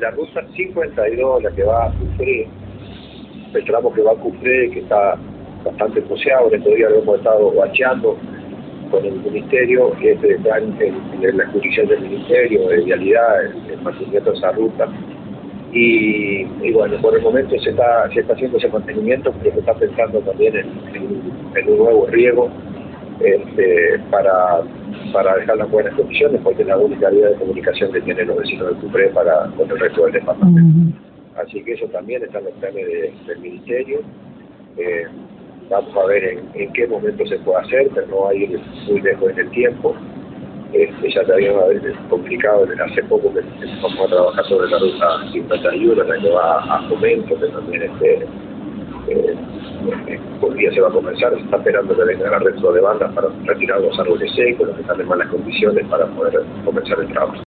la ruta 52, la que va a Cufré, el tramo que va a Cufré, que está bastante poseado, estos días lo hemos estado bacheando con el ministerio, que es en, la jurisdicción del ministerio, de vialidad, el, el mantenimiento de esa ruta. Y, bueno, por el momento se está, se está haciendo ese mantenimiento, pero se está pensando también en, en, un nuevo riego este, para, para dejar las buenas condiciones, porque es la única vía de comunicación que tienen los vecinos de Cupré para con el resto del departamento. Así que eso también está en los planes del ministerio. Eh, vamos a ver en, qué momento se puede hacer, pero no va a ir muy lejos en el tiempo. Este, ya también va a haber complicado desde hace poco que vamos a trabajar sobre la ruta 51, la que va a Fomento, que también este, día se va a comenzar, se está esperando que venga la resto de bandas para retirar los árboles secos, los que están en malas condiciones para poder comenzar el trabajo.